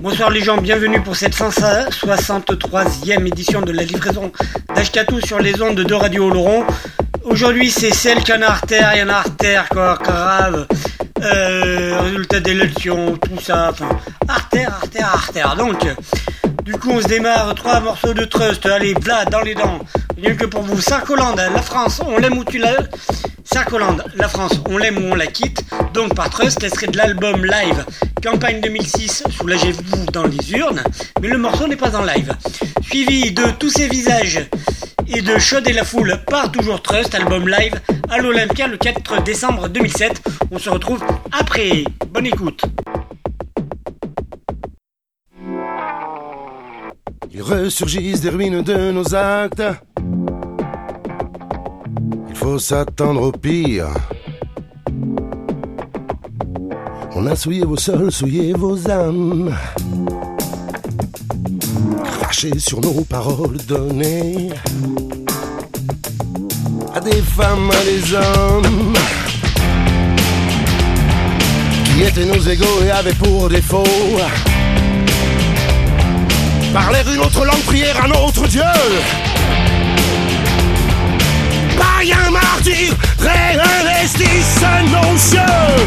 Bonsoir les gens, bienvenue pour cette 163e édition de la livraison d'Ashkatou sur les ondes de Radio Laurent. Aujourd'hui c'est celle a artère, en a artère quoi, grave. Euh, résultat d'élection, tout ça, enfin, artère, artère, artère. Donc, du coup on se démarre trois morceaux de trust, allez, Vlad dans les dents. Rien que pour vous, Sarkolande, la France, on l'aime ou tu l'as Sarkoland, la France, on l'aime ou on la quitte. Donc par trust, elle serait de l'album live Campagne 2006, soulagez-vous dans les urnes. Mais le morceau n'est pas en live. Suivi de tous ces visages et de Chaud et la foule par toujours Trust, album live à l'Olympia le 4 décembre 2007. On se retrouve après. Bonne écoute. Ils ressurgissent des ruines de nos actes faut s'attendre au pire. On a souillé vos sols, souillé vos âmes. Craché sur nos paroles données à des femmes, à des hommes qui étaient nos égaux et avaient pour défaut parler une autre langue, prier un autre Dieu païens martyrs réinvestissent nos yeux.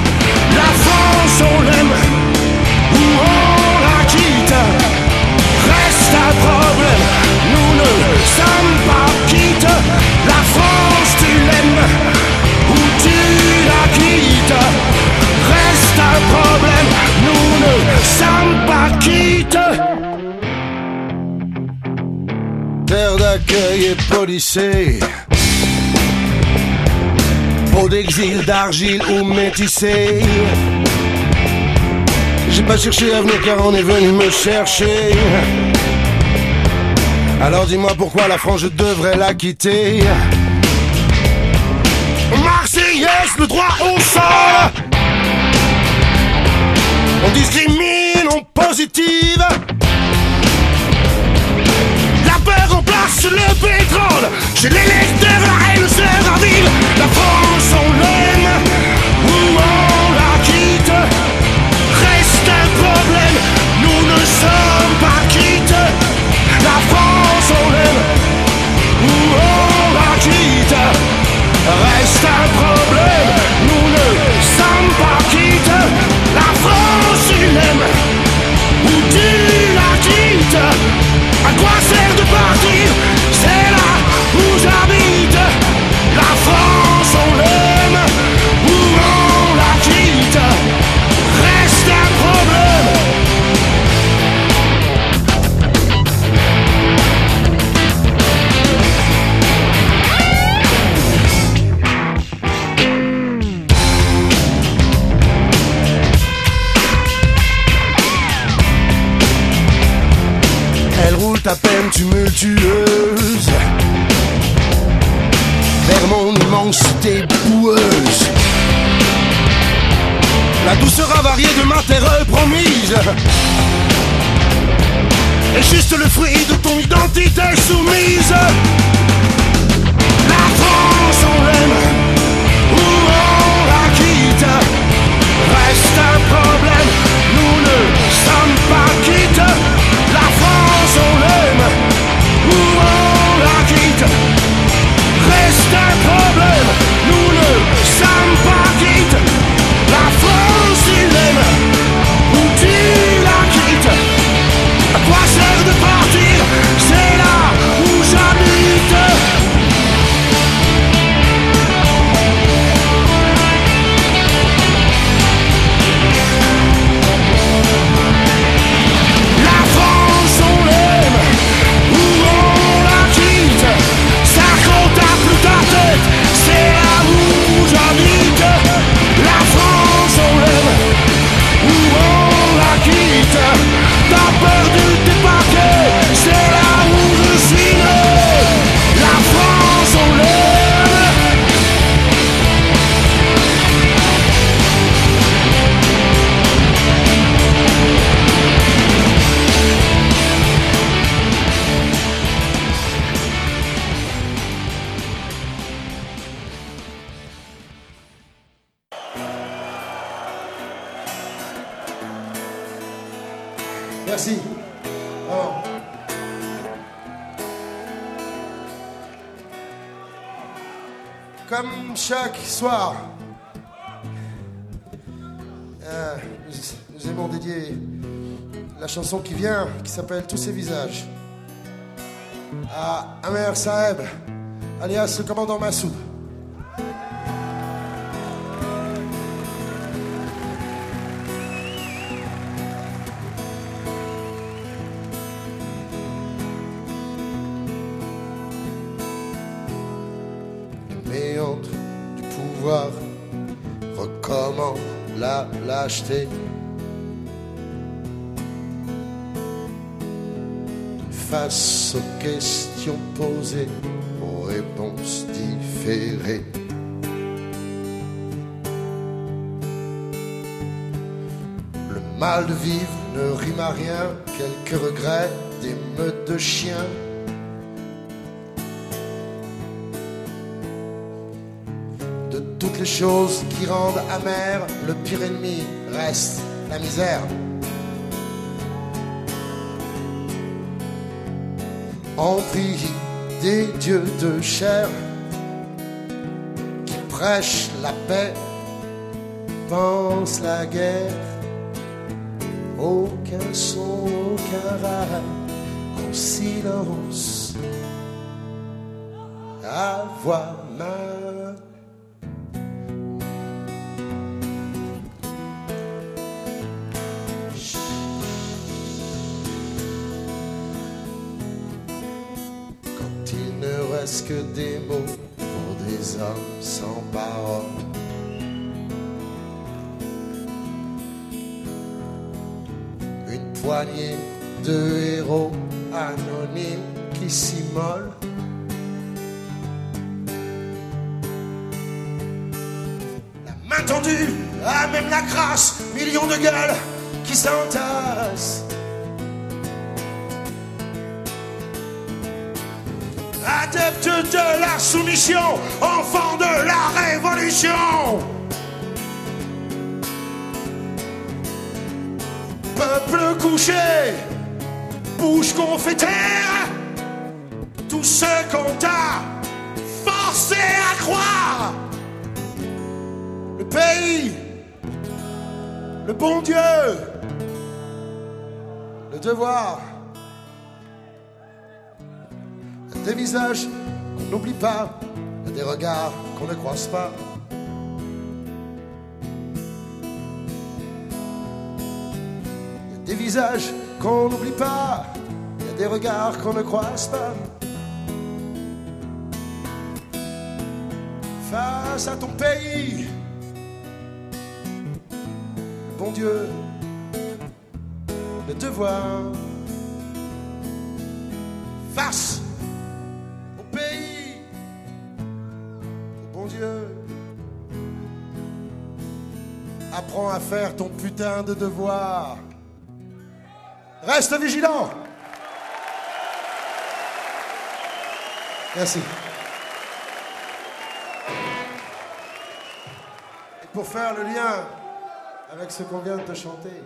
La France, on l'aime ou on la quitte. Reste un problème, nous ne sommes pas quittes. La France, tu l'aimes ou tu la quittes. Reste un problème, nous ne sommes pas quittes. Terre d'accueil et policée D'exil, d'argile ou métissé. J'ai pas cherché à venir car on est venu me chercher. Alors dis-moi pourquoi la France je devrais la quitter. Marseillaise, le droit au sol. On discrimine, on positive. Le pétrole. J'ai l'électeur, la haine sera vive. La France, on l'aime ou on la quitte. Reste un problème, nous ne sommes pas quittes. La France, on l'aime ou on la quitte. Reste un problème, s'appelle Tous ces visages, à Amer Saeb, alias le commandant Massoud. Face aux questions posées, aux réponses différées. Le mal de vivre ne rime à rien, quelques regrets, des meutes de chiens. De toutes les choses qui rendent amère, le pire ennemi reste la misère. On prie des dieux de chair qui prêchent la paix, pensent la guerre. Aucun son, aucun râle, en silence. Avoir mal. Quand des mots pour des hommes sans parole. Une poignée de héros anonymes qui s'immolent. La main tendue à même la crasse, millions de gueules qui s'entassent. Adepte de la soumission, enfant de la révolution. Peuple couché, bouche taire, tout ce qu'on t'a forcé à croire. Le pays, le bon Dieu, le devoir. Des visages qu'on n'oublie pas, des regards qu'on ne croise pas. Des visages qu'on n'oublie pas, des regards qu'on ne croise pas. Face à ton pays, bon Dieu, le devoir. Face À faire ton putain de devoir. Reste vigilant. Merci. Et pour faire le lien avec ce qu'on vient de te chanter,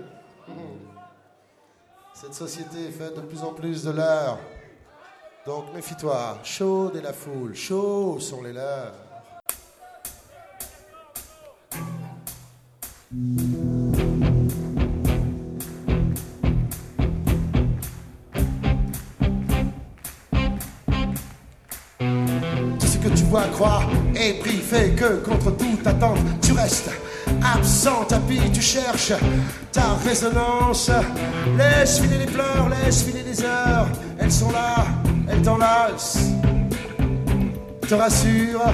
cette société est faite de plus en plus de leurs. Donc méfie-toi, chaude est la foule, chauds sont les leurs. Tout ce que tu vois croire et pris fait que contre toute attente. Tu restes absent tapis tu cherches ta résonance. Laisse filer les pleurs laisse filer les heures. Elles sont là elles t'enlacent. Te rassure.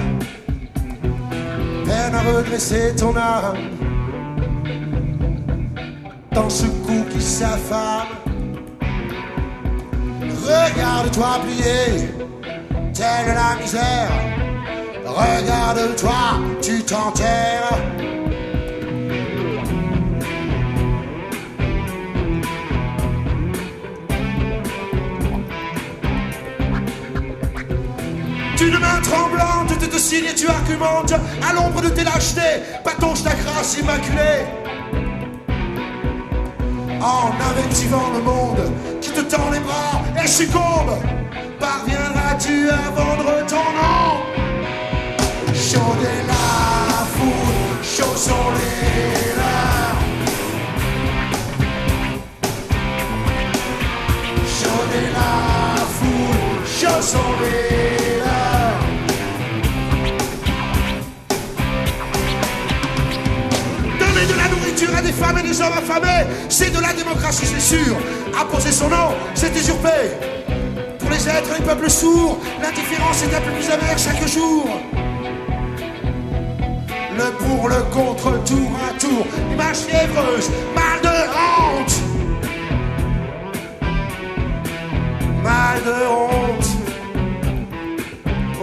Peine à redresser ton âme dans ce coup qui s'affame regarde-toi plier telle la misère. Regarde-toi, tu t'enterres. D'une main tremblante, tu te signes et tu argumentes à l'ombre de tes lâchetés, patauge ta grâce immaculée. En invectivant le monde qui te tend les bras et succombe. Parviendras-tu à vendre ton nom? Chaud est la foule, chauds sont les leurs. Chaud est la foule, chauds sont les la nourriture à des femmes et des hommes affamés, c'est de la démocratie, c'est sûr. Apposer son nom, c'est usurper. Pour les êtres, les peuples sourds, l'indifférence est un peu plus amère chaque jour. Le pour, le contre, tour à tour, image fiévreuse, mal de honte. Mal de honte.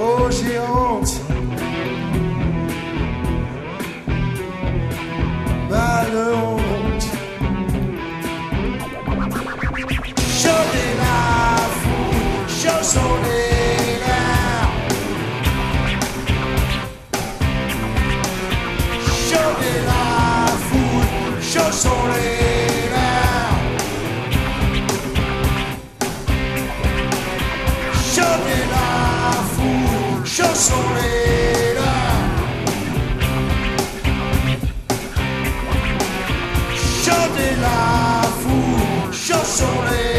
Oh, j'ai honte. Mal de honte. Chaud est la foule,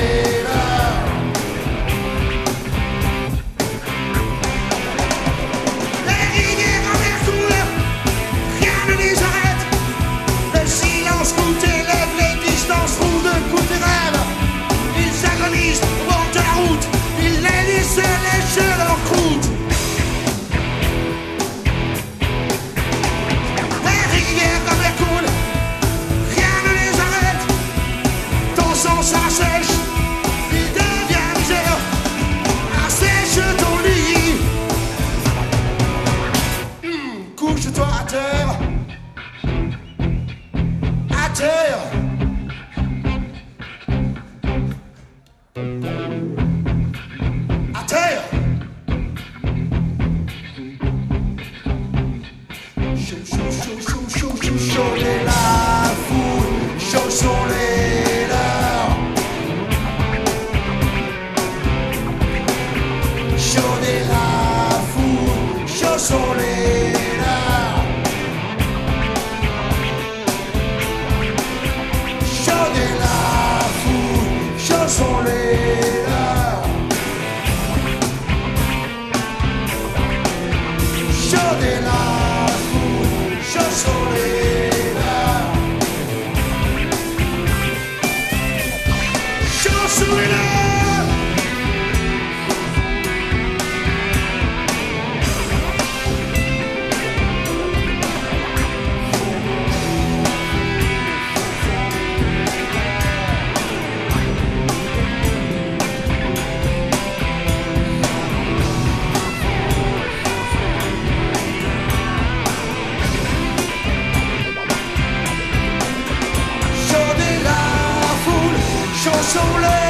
chauds sont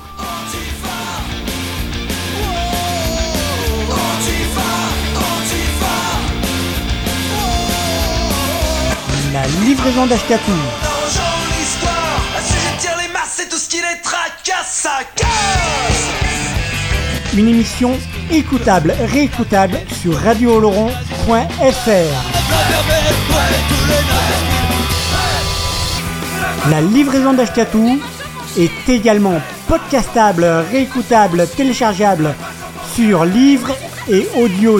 Ça casse. Une émission écoutable, réécoutable sur radiooloron.fr. La livraison d'Ashkatou est également podcastable, réécoutable, téléchargeable sur livre et audio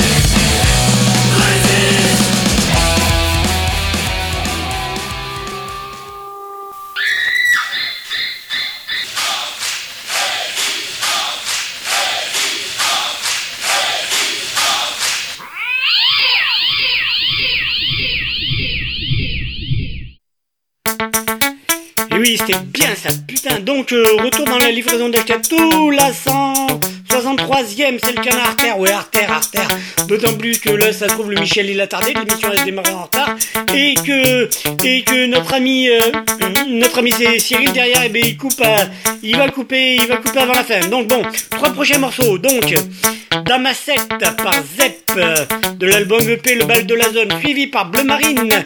Bien ça, putain. Donc, euh, retour dans la livraison d'Ashkatou, la 163ème, c'est le canard artère, ouais, artère, artère. D'autant plus que là, ça trouve, le Michel, il a tardé, l'émission a démarré en retard. Et que, et que notre ami, euh, notre ami c'est Cyril derrière, et eh ben, il coupe, euh, il va couper, il va couper avant la fin. Donc, bon, trois prochains morceaux. Donc, Damasette par Zep, de l'album EP Le Bal de la Zone, suivi par Bleu Marine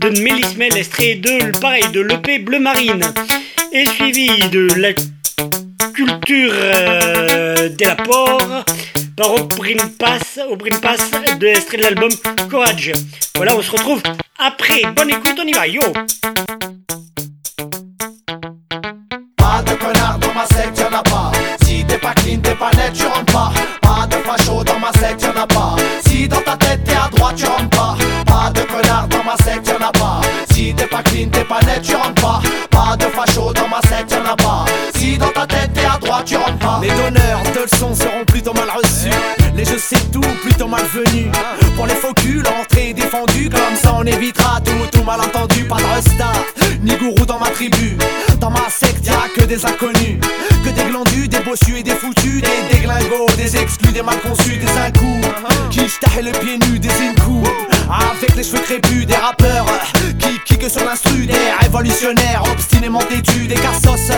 de Mélismel, extrait de, pareil, de l'EP Bleu Marine, et suivi de la culture euh, de la Port par Oprin Pass, Pass de l'extrait de l'album Courage. Voilà, on se retrouve après. Bonne écoute, on y va, yo! Pas de connard dans ma secte, y'en a pas. Si t'es pas clean, t'es pas net, tu rentres pas. Pas de facho dans ma secte, y'en a pas. Pas clean, t'es pas net, tu rentres pas. Pas de facho dans ma secte, y'en a pas. Si dans ta tête t'es à droite, tu rentres pas. Les donneurs de leçons seront plutôt mal reçus. Les je sais tout, plutôt malvenus. Pour les faux culs, l'entrée est défendue. Comme ça, on évitera tout, tout malentendu. Pas de resta, ni gourou dans ma tribu. Dans ma secte, y'a que des inconnus. Que des glandus, des bossus et des foutus. Des déglingos, des exclus, des mal conçus, des incous. Qui le pied nu, des incous. Avec les cheveux crépus, des rappeurs qui kickent sur l'instru, des révolutionnaires obstinément têtus, des cassos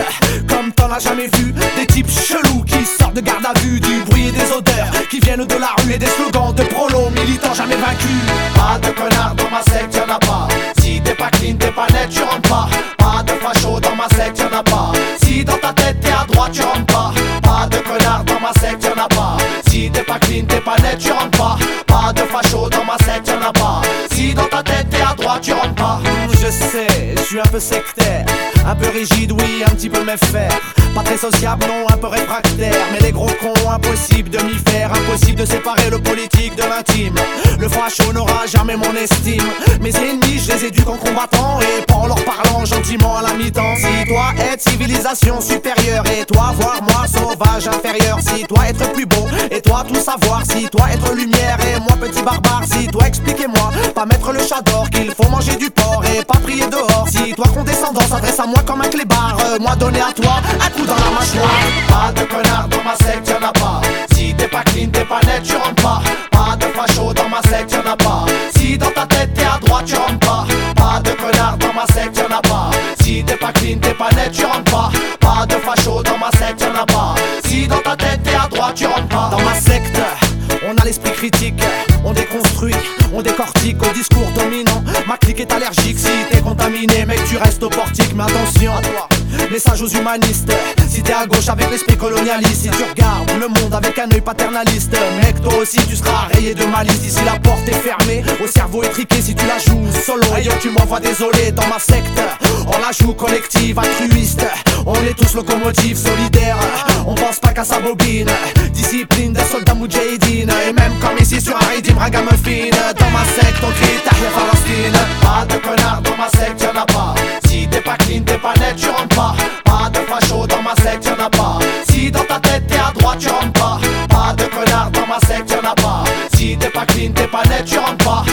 comme t'en as jamais vu, des types chelous qui sortent de garde à vue, du bruit et des odeurs qui viennent de la rue et des slogans de prolo militants jamais vaincus. Pas de connard dans ma secte, y'en a pas. Si t'es pas clean, t'es pas net, tu rentres pas. Pas de facho dans ma secte, y'en a pas. Si dans ta tête t'es à droite, tu rentres pas. Pas de connard dans ma secte, y'en a pas. Si t'es pas clean, t'es pas net, tu rentres pas. Pas de facho dans ma secte, y'en a pas. Si dans ta tête t'es à droite, tu rentres pas. Je sais, je suis un peu sectaire. Un peu rigide, oui, un petit peu faire Pas très sociable, non, un peu réfractaire. Mais les gros cons, impossible de m'y faire. Impossible de séparer le politique de l'intime. Le facho n'aura jamais mon estime. Mes ennemis, je les éduque en combattant. Et pas en leur parlant gentiment à la mi-temps. Si toi être civilisation supérieure. Et toi voir moi sauvage inférieur. Si toi être plus beau. Et toi tout savoir. Si toi être lumière. Et moi petit barbare. Si toi expliquez-moi. Pas mettre le chat d'or. Qu'il faut manger du porc. Et pas prier dehors. Toi condescendant s'adresse à moi comme un clébard, euh, moi donner à toi un coup dans la mâchoire. Pas de connard dans ma secte, y'en a pas. Si t'es pas clean, t'es pas net, tu rentres pas. Pas de facho dans ma secte, y'en a pas. Si dans ta tête t'es à droite, tu rentres pas. Pas de connard dans ma secte, y'en a pas. Si t'es pas clean, t'es pas net, tu rentres pas. Pas de facho dans ma secte, y'en a pas. Si dans ta tête t'es à droite, tu rentres pas. Dans ma secte, on a l'esprit critique, on déconstruit, on décortique au discours dominant. Ma clique est allergique si t'es contaminé, mec, tu restes au portique, mais attention à toi. Message aux humanistes, si t'es à gauche avec l'esprit colonialiste, si tu regardes le monde avec un œil paternaliste, mec, toi aussi tu seras rayé de malice. Ici la porte est fermée, au cerveau étriqué si tu la joues solo. Et tu m'envoies désolé dans ma secte, on la joue collective, altruiste. On est tous locomotives, solidaires, on pense pas qu'à sa bobine. Discipline des soldats moudjahidines, et même comme ici sur un rythme ragamuffin. Dans ma secte, on crie Tahia Palestine. Pas de connard dans ma secte, y'en a pas. Si t'es pas clean, t'es pas net, tu rentres pas. Pas de facho dans ma secte, y'en a pas. Si dans ta tête t'es à droite, tu rentres pas. Pas de connard dans ma secte, y'en a pas. Si t'es pas clean, t'es pas net, tu rentres pas.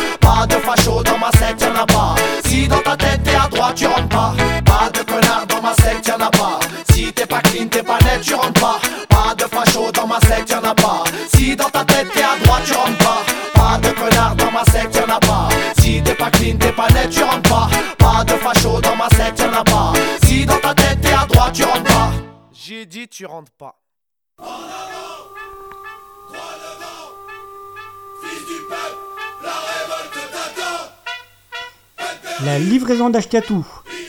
Tu rentres pas. Pas de facho dans ma secte, y'en a pas. Si dans ta tête t'es à droite, tu rentres pas. Pas de connard dans ma secte, y'en a pas. Si t'es pas clean, t'es pas net, tu rentres pas. Pas de facho dans ma secte, y'en a pas. Si J'ai dit tu rentres pas. La livraison d'Ashkatou.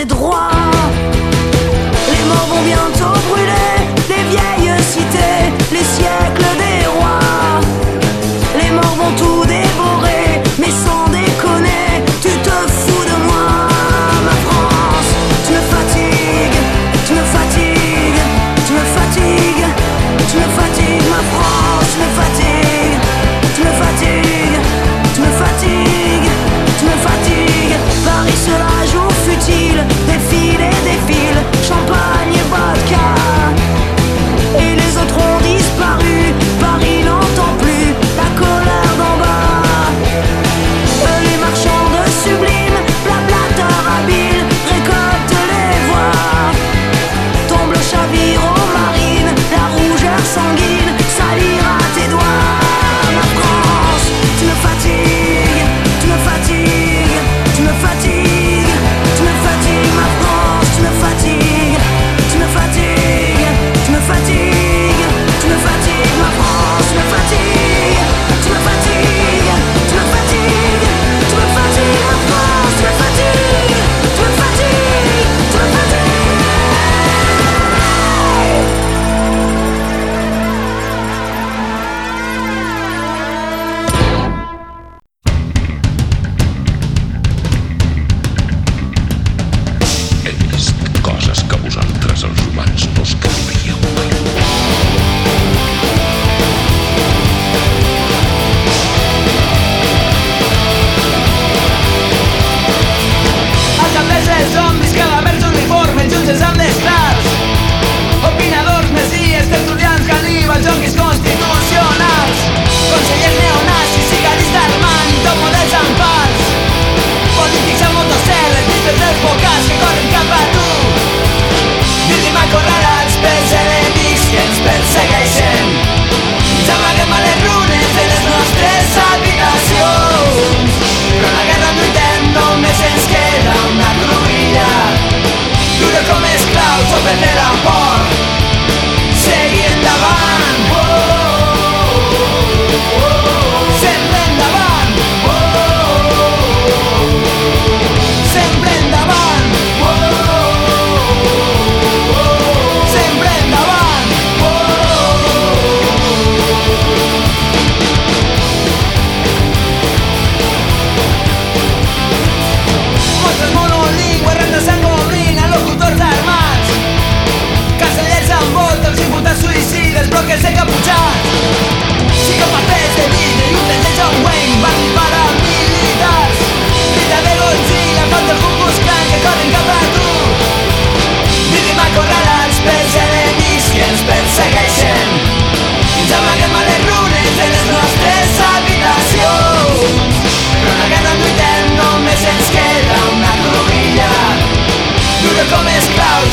Des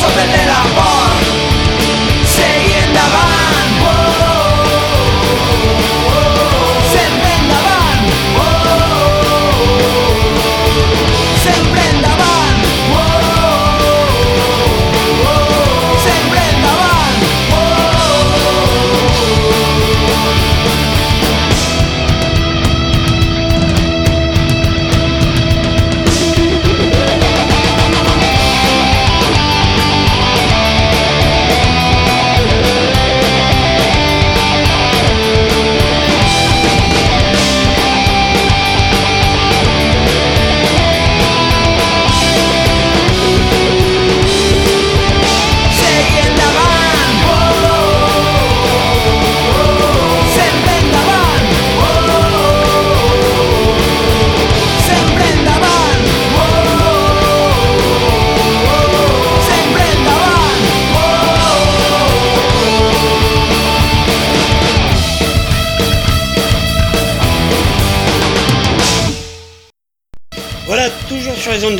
sopetela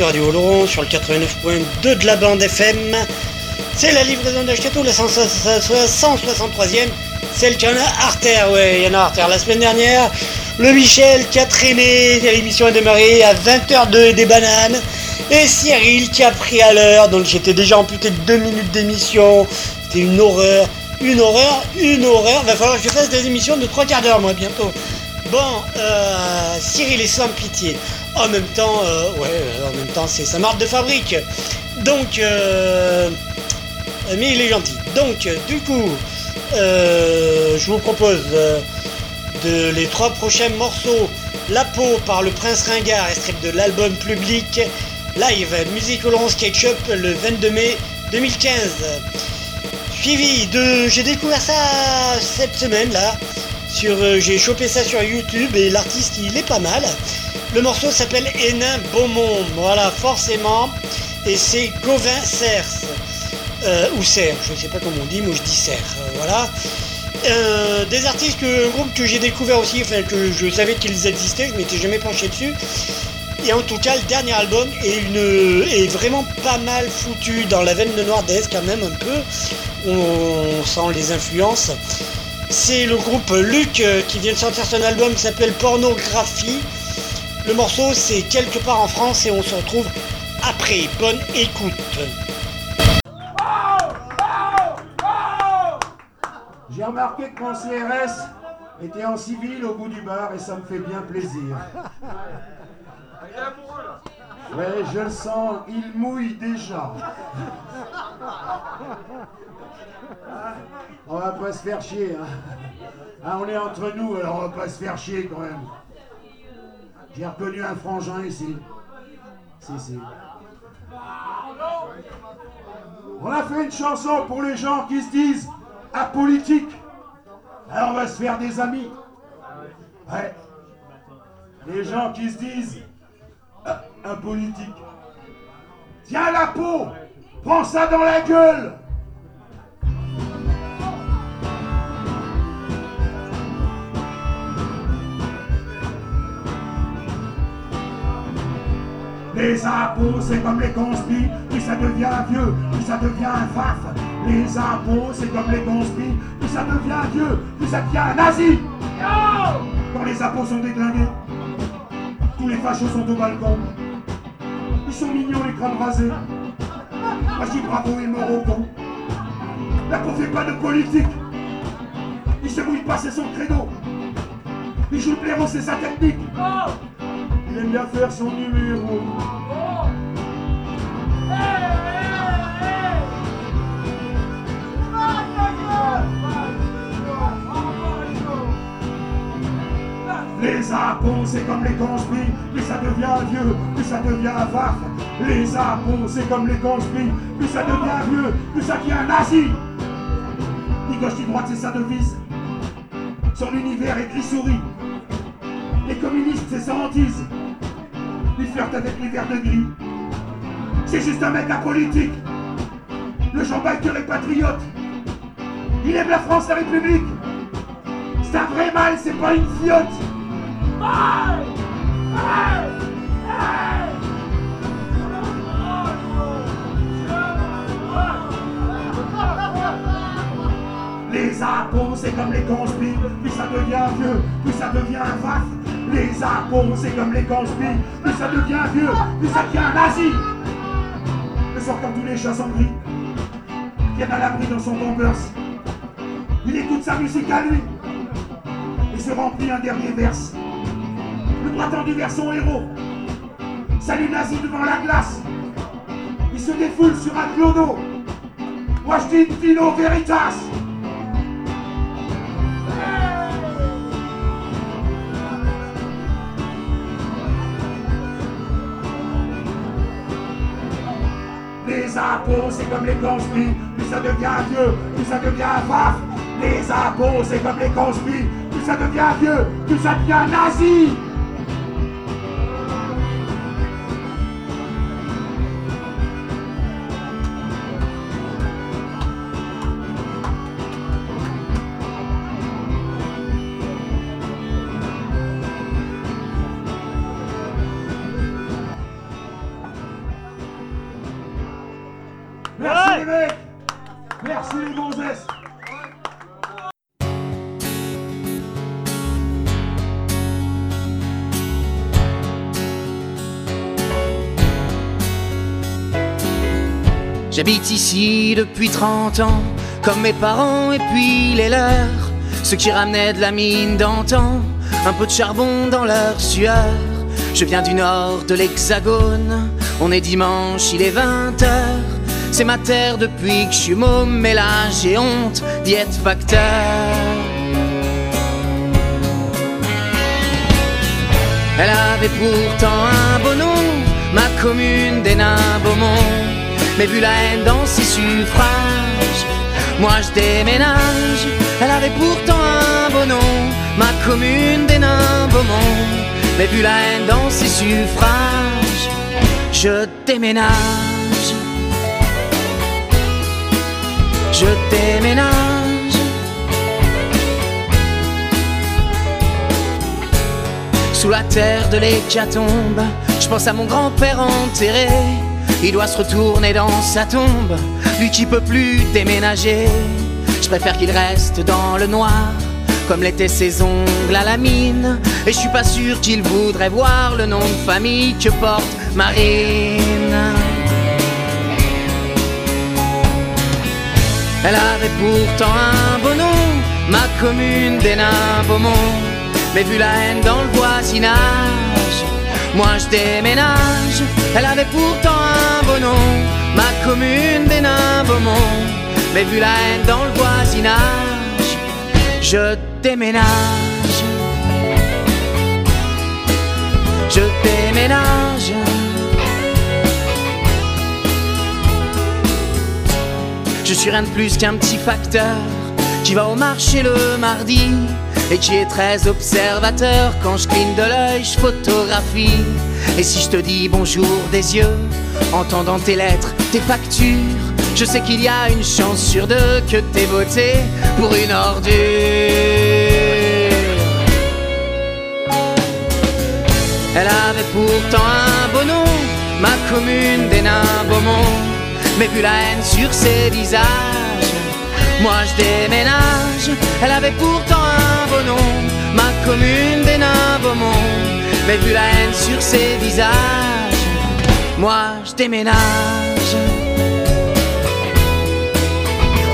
Radio Laurent, sur le 89.2 de la bande FM. C'est la livraison d'Ashkato, la 163e. Celle qui en a artère, ouais, il y en a artère. La semaine dernière, le Michel qui a traîné, l'émission a démarré à 20h02 et des bananes. Et Cyril qui a pris à l'heure, donc j'étais déjà amputé de 2 minutes d'émission. C'était une horreur, une horreur, une horreur. Va falloir que je fasse des émissions de 3 quarts d'heure, moi, bientôt. Bon, euh, Cyril est sans pitié. En même temps, euh, ouais, euh, en même temps, c'est sa marque de fabrique. Donc, euh, mais il est gentil. Donc, euh, du coup, je vous propose les trois prochains morceaux. La peau par le Prince Ringard, extrait de l'album public live Musique Laurent Sketchup le 22 mai 2015. Suivi de, j'ai découvert ça cette semaine là. Sur, j'ai chopé ça sur YouTube et l'artiste il est pas mal. Le morceau s'appelle Hénin Beaumont, voilà forcément, et c'est Gauvin Cers euh, ou Serre, je sais pas comment on dit, moi je dis Serre, euh, voilà. Euh, des artistes, que, un groupe que j'ai découvert aussi, enfin que je savais qu'ils existaient, je m'étais jamais penché dessus. Et en tout cas, le dernier album est, vraiment pas mal foutu dans la veine de Noirdaise quand même un peu. On sent les influences. C'est le groupe Luc euh, qui vient de sortir son album qui s'appelle Pornographie. Le morceau c'est quelque part en France et on se retrouve après. Bonne écoute. J'ai remarqué que mon CRS était en civil au bout du bar et ça me fait bien plaisir. Ouais, je le sens, il mouille déjà. On va pas se faire chier. Hein. Ah, on est entre nous, alors on va pas se faire chier quand même. J'ai reconnu un frangin ici. Si, si. On a fait une chanson pour les gens qui se disent apolitiques. Alors on va se faire des amis. Ouais. Les gens qui se disent euh, apolitiques. Tiens la peau Prends ça dans la gueule Les impôts, c'est comme les conspis, puis ça devient vieux, puis ça devient faf. Les impôts, c'est comme les conspis, puis ça devient vieux, puis ça devient un nazi. Quand les impôts sont déglingués, tous les fachos sont au balcon. Ils sont mignons les crânes rasés. Moi je dis bravo et Morocco. La peau fait pas de politique. Il se mouille pas, c'est son credo. Il joue le blaireau, c'est sa technique. Il aime bien faire son numéro. Les impôts, c'est comme les conspires, plus ça devient vieux, plus ça devient vaf. Les impôts, c'est comme les conspires, plus ça devient vieux, plus ça devient nazi. Ni gauche ni droite, c'est sa devise. Son univers est gris-souris. Les communistes, c'est sa hantise. Il flirte avec les verts de gris. C'est juste un mec apolitique. Le Jean Biker est patriote. Il aime la France, la République. C'est un vrai mal, c'est pas une fiotte. Les impôts, c'est comme les conspires, plus ça devient vieux, plus ça devient vaf. Les impôts, c'est comme les conspires, plus ça devient vieux, plus ça devient nazi. Le soir, quand tous les chats sont gris, viennent à l'abri dans son bombers. Il écoute sa musique à lui et se remplit un dernier verse. Le bras tendu vers son héros. Salut nazi devant la glace. Il se défoule sur un clodo. Washington Philo Veritas. C'est comme les conspires, plus ça devient vieux, plus ça devient vaf. Les impôts, c'est comme les conspires, plus ça devient vieux, plus ça devient nazi. Merci les J'habite ici depuis 30 ans, comme mes parents et puis les leurs. Ceux qui ramenaient de la mine d'antan, un peu de charbon dans leur sueur. Je viens du nord de l'hexagone, on est dimanche, il est 20h. C'est ma terre depuis que je suis môme, mais là j'ai honte d'y être facteur. Elle avait pourtant un beau nom, ma commune des nains. Mais vu la haine dans ses suffrages, moi je déménage. Elle avait pourtant un beau nom, ma commune des nains. Mais vu la haine dans ses suffrages, je déménage. Je déménage. Sous la terre de l'hécatombe, je pense à mon grand-père enterré. Il doit se retourner dans sa tombe, lui qui peut plus déménager. Je préfère qu'il reste dans le noir, comme l'étaient ses ongles à la mine. Et je suis pas sûr qu'il voudrait voir le nom de famille que porte Marine. Elle avait pourtant un beau nom, ma commune des nains Beaumont. Mais vu la haine dans le voisinage, moi je déménage. Elle avait pourtant un beau nom, ma commune des nains Beaumont. Mais vu la haine dans le voisinage, je déménage. Je suis rien de plus qu'un petit facteur qui va au marché le mardi et qui est très observateur. Quand je cligne de l'œil, je photographie. Et si je te dis bonjour des yeux, entendant tes lettres, tes factures, je sais qu'il y a une chance sur deux que t'aies voté pour une ordure. Elle avait pourtant un beau nom, ma commune des nains Beaumont. Mais vu la haine sur ses visages, moi je déménage. Elle avait pourtant un beau nom, ma commune des nains Beaumont. Mais vu la haine sur ses visages, moi je déménage.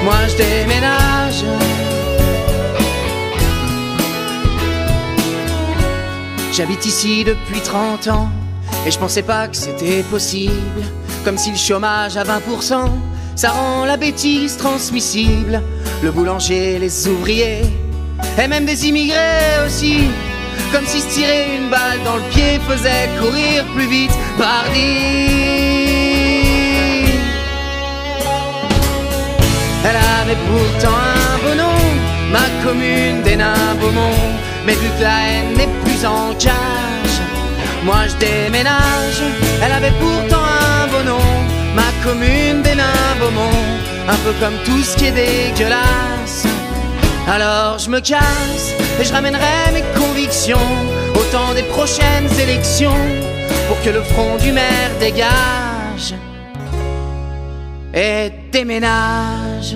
moi je déménage. J'habite ici depuis 30 ans et je pensais pas que c'était possible. Comme si le chômage à 20%, ça rend la bêtise transmissible. Le boulanger, les ouvriers et même des immigrés aussi. Comme si se tirer une balle dans le pied faisait courir plus vite, pardi. Elle avait pourtant un beau nom, ma commune des nains. Mais vu que la haine n'est plus en cage, moi je déménage. Elle avait pourtant commune des Beaumont. Un peu comme tout ce qui est dégueulasse. Alors je me casse et je ramènerai mes convictions au temps des prochaines élections pour que le front du maire dégage et déménage.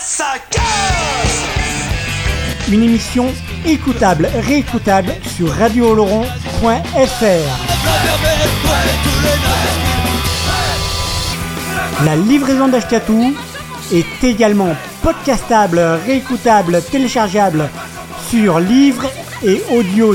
Ça casse Une émission écoutable, réécoutable sur radiooloron.fr. La livraison d'Ashkatou est également podcastable, réécoutable, téléchargeable sur livre et audio.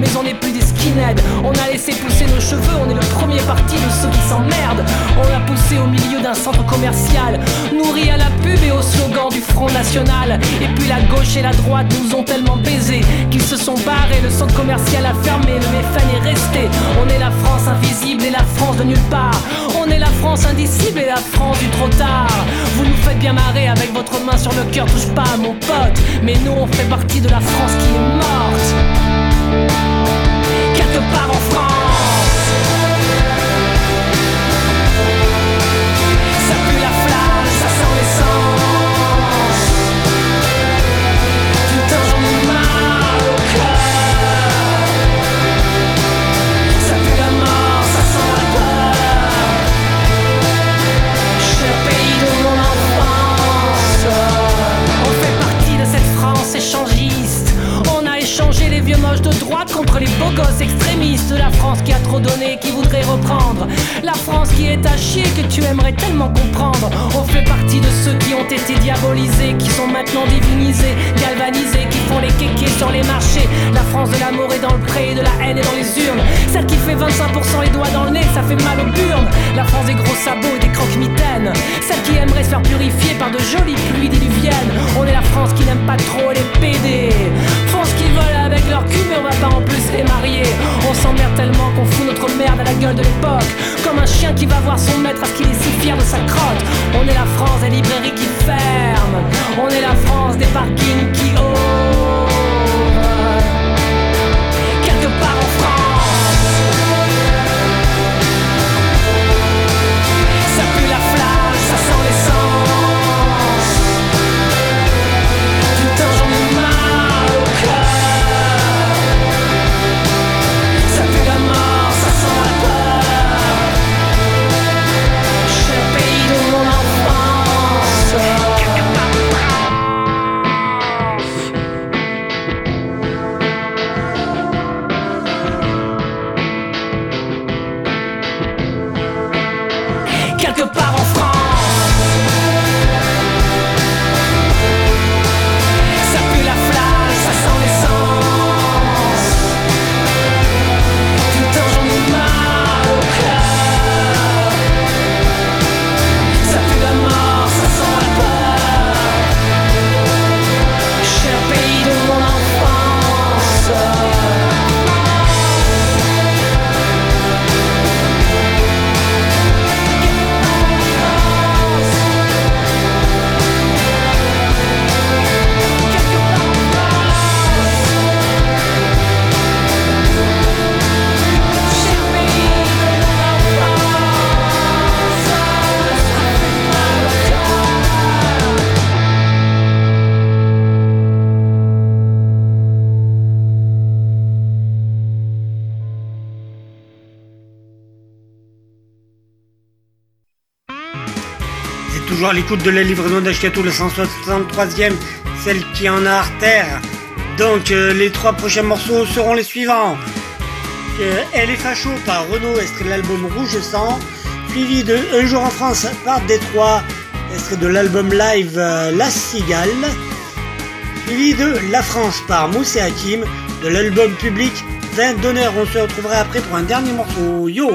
Mais on n'est plus des skinheads, on a laissé pousser nos cheveux, on est le premier parti de ceux qui s'emmerdent. On l'a poussé au milieu d'un centre commercial, nourri à la pub et au slogan du Front National. Et puis la gauche et la droite nous ont tellement baisés qu'ils se sont barrés, le centre commercial a fermé, le méfan est resté. On est la France invisible et la France de nulle part. On est la France indicible et la France du trop tard. Vous nous faites bien marrer avec votre main sur le cœur, touche pas à mon pote. Mais nous on fait partie de la France qui est morte. Quelque part en France. Les vieux moches de droite contre les beaux gosses extrémistes. La France qui a trop donné, qui voudrait reprendre. La France qui est à chier, que tu aimerais tellement comprendre. On fait partie de ceux qui ont été diabolisés, qui sont maintenant divinisés, galvanisés, qui font les kékés sur les marchés. La France de l'amour est dans le pré, de la haine est dans les urnes. Celle qui fait 25% les doigts dans le nez, ça fait mal aux burnes. La France des gros sabots et des croque-mitaines. Celle qui aimerait se faire purifier par de jolies pluies diluviennes. On est la France qui qui n'aiment pas trop les PD. Font ce qu'ils veulent avec leur cul, mais on va pas en plus les marier. On s'emmerde tellement qu'on fout notre merde à la gueule de l'époque. Comme un chien qui va voir son maître parce qu'il est si fier de sa crotte. On est la France des librairies qui ferment. On est la France des parkings qui ouvrent. Toujours à l'écoute de la livraison d'Ashkatou, le 163e, celle qui en a artère. Donc euh, les trois prochains morceaux seront les suivants. Euh, Elle est facho par Renault, extrait de l'album Rouge Sang, suivi de Un jour en France par Détroit, extrait de l'album live euh, La Cigale, suivi de La France par Moussé Hakim, de l'album public 20 d'honneur. On se retrouvera après pour un dernier morceau. Yo!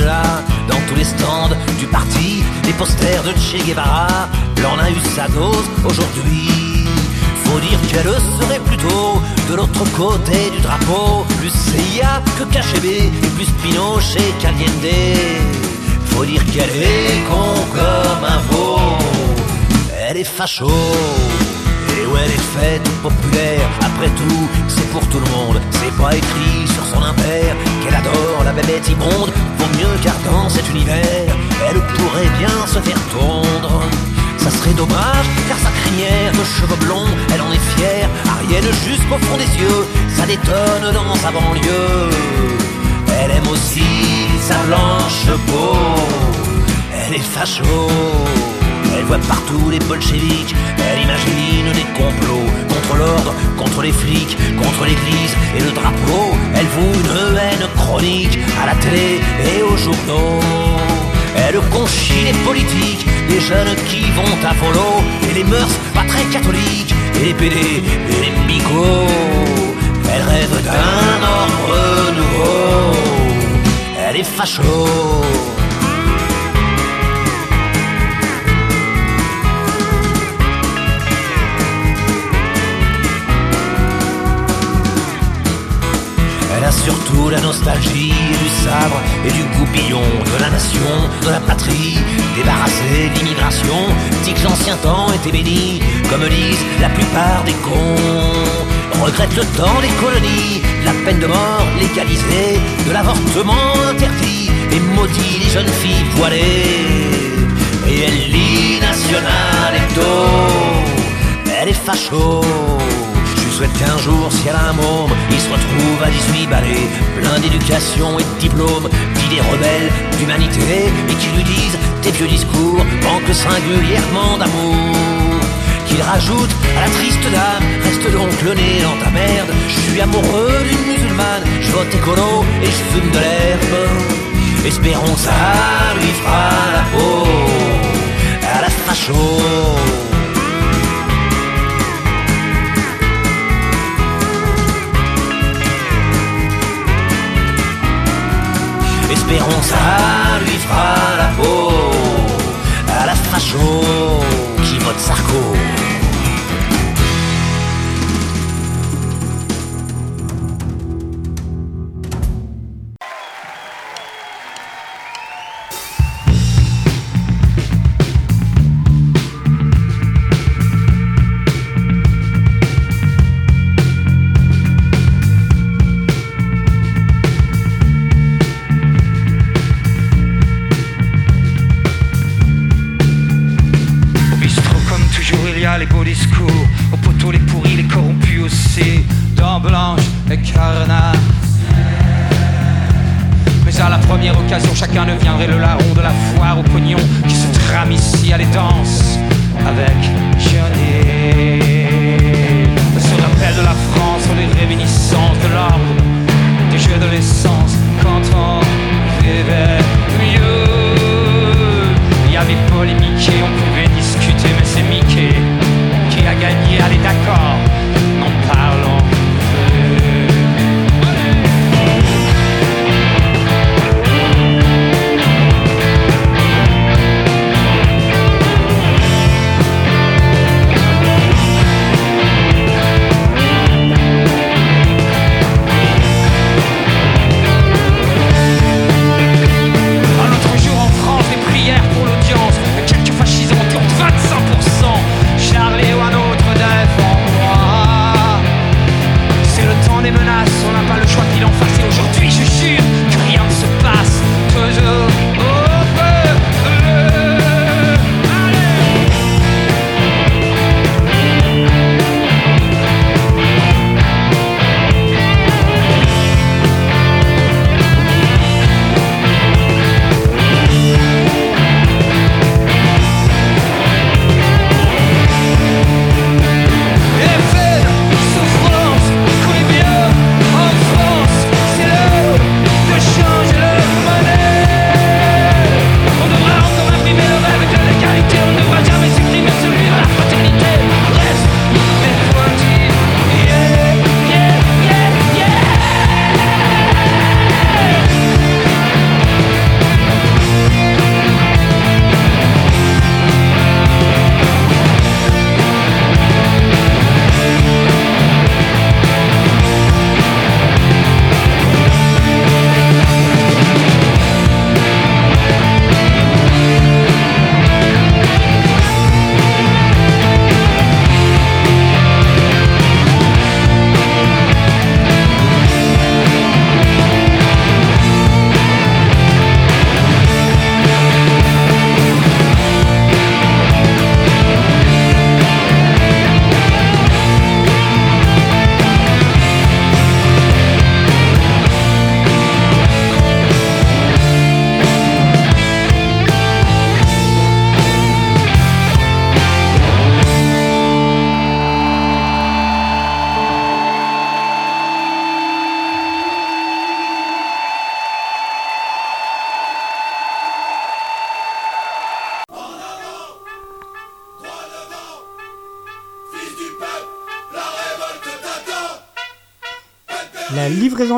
Là, dans tous les stands du parti, les posters de Che Guevara, en a eu sa dose aujourd'hui. Faut dire qu'elle serait plutôt de l'autre côté du drapeau, plus CIA que KGB et plus Pinochet qu'Allende. Faut dire qu'elle est con comme un veau, elle est facho. Et où elle est faite populaire, après tout, c'est pour tout le monde. C'est pas écrit son qu'elle adore la bébête immonde. Vaut mieux car dans cet univers, elle pourrait bien se faire tondre. Ça serait dommage car sa crinière de cheveux blonds, elle en est fière. Ariel jusqu'au fond des yeux, ça détonne dans sa banlieue. Elle aime aussi sa blanche peau, elle est facho. Elle voit partout les bolcheviks, elle imagine des complots contre l'ordre, contre les flics, contre l'église et le drapeau. Elle voue une haine chronique à la télé et aux journaux. Elle conchit les politiques, les jeunes qui vont à volo, et les mœurs pas très catholiques, et les PD et les migots. Elle rêve d'un ordre nouveau, elle est facho. Surtout la nostalgie du sabre et du goupillon de la nation, de la patrie, débarrassée de l'immigration, dit que l'ancien temps était béni, comme disent la plupart des cons. Regrette le temps des colonies, la peine de mort légalisée, de l'avortement interdit, et maudit les jeunes filles voilées. Et elle lit National Hebdo, elle est facho. Souhaite qu'un jour, si elle a un môme, il se retrouve à 18 balais, plein d'éducation et de diplômes, d'idées rebelles, d'humanité, et qui lui disent tes vieux discours manquent singulièrement d'amour. Qu'il rajoute à la triste dame, reste donc le nez dans ta merde. Je suis amoureux d'une musulmane, je vote écolo et je fume de l'herbe. Espérons que ça lui fera la peau à la facho. Espérons ça lui fera la peau à la facho qui vote Sarko. Discours. Au poteau, les pourris, les corrompus aussi. Dents blanches et carnages. Mais à la première occasion, chacun deviendrait le larron de la foire au pognon qui se trame ici à les danses avec Johnny. Se rappelle de la France, les réminiscences de l'ordre, des jeux de l'essence quand on vivait mieux. Il y avait polémique et on pouvait discuter, mais c'est Mickey gagné, allez d'accord, n'en parlons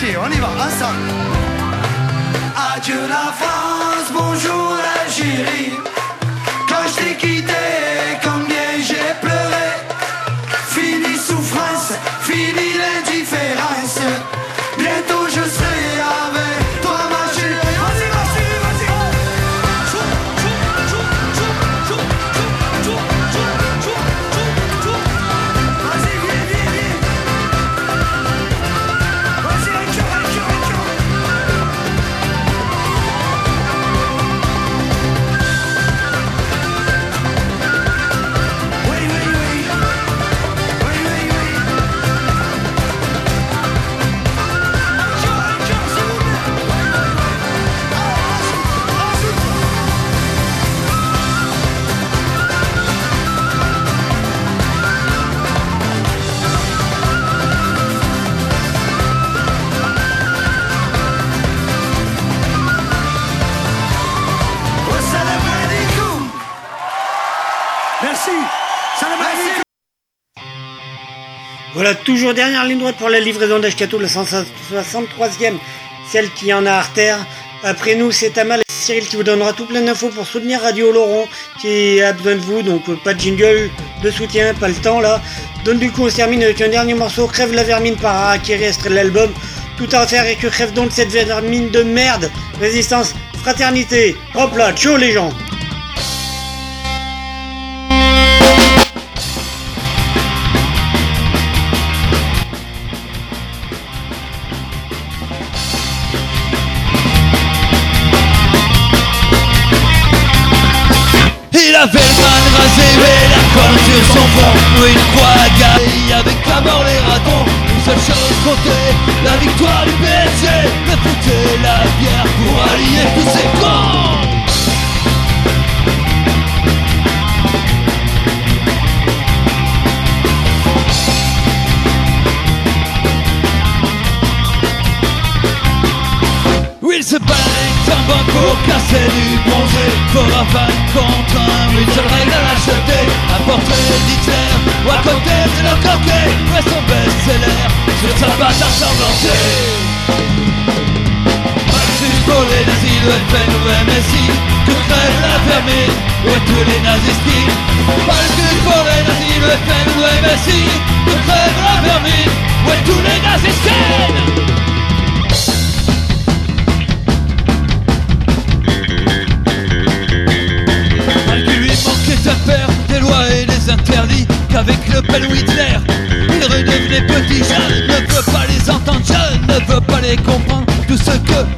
On y va, ensemble. Adieu la France, bonjour l'Algérie. Dernière ligne droite pour la livraison d'Ashkato, la 163e, celle qui en a artère. Après nous, c'est Amal et Cyril qui vous donnera tout plein d'infos pour soutenir Radio Laurent qui a besoin de vous. Donc, pas de jingle de soutien, pas le temps là. Donc, du coup, on se termine avec un dernier morceau Crève la vermine par Akiri, extrait de l'album. Tout à refaire et que crève donc cette vermine de merde. Résistance, fraternité. Hop là, ciao les gens. Il avait le crâne rasé mais la colle sur son front. Une croix gaille avec à mort les ratons. Une seule chose comptait, la victoire du PSG foot et la bière pour allier tous ces cons banc pour casser du bronzé Fort afin contre un, seule règle à l'acheter Un portrait d'Hitler, ou à côté de leur coquet Ouais, son best-seller, sur sa patte ensanglantée Maxus pour les nazis, le FN ou MSI Que crève la vermine, ouais tous les nazis skis Maxus pour les nazis, le FN ou MSI Que crève la vermine, ouais tous les nazis skis Qu'avec Le ou Hitler, il redevenait petit Je ne veux pas les entendre, je ne veux pas les comprendre. Tout ce que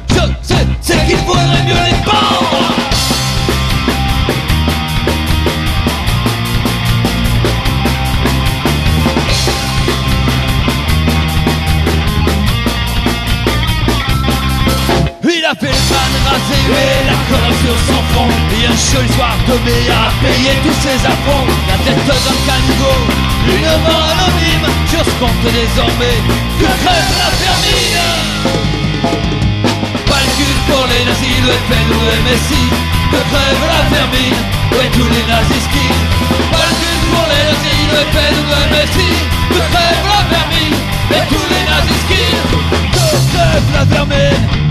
fait le man rasé et la sur son front. Et un chaud soir tombé a payé tous ses affronts. La tête d'un caniveau, une mort anonyme. Ce compte désormais que crève la vermine Pas le cul pour les nazis, le FN ou le MSI Que crève la vermine, ouais tous les nazis skis Pas le cul pour les nazis, le FN ou le MSI Que crève la vermine, et tous les nazis skis Que crève la vermine que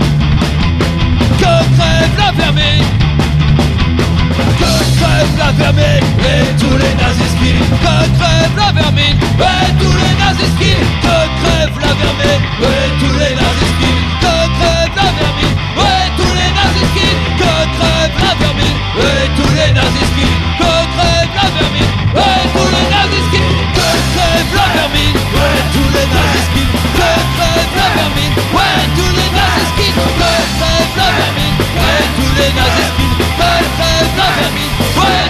crève la vermine Que crève la vermine Et tous les nazis skis Que crève la vermine Et tous les nazis skis Que crève la vermine Et tous les nazis skis Que crève la vermine Et tous les nazis skis Que crève la vermine Et tous les nazis skis Que crève la vermine Et tous les nazis skis Que crève la vermine Et tous les nazis skis Pertenece a mí.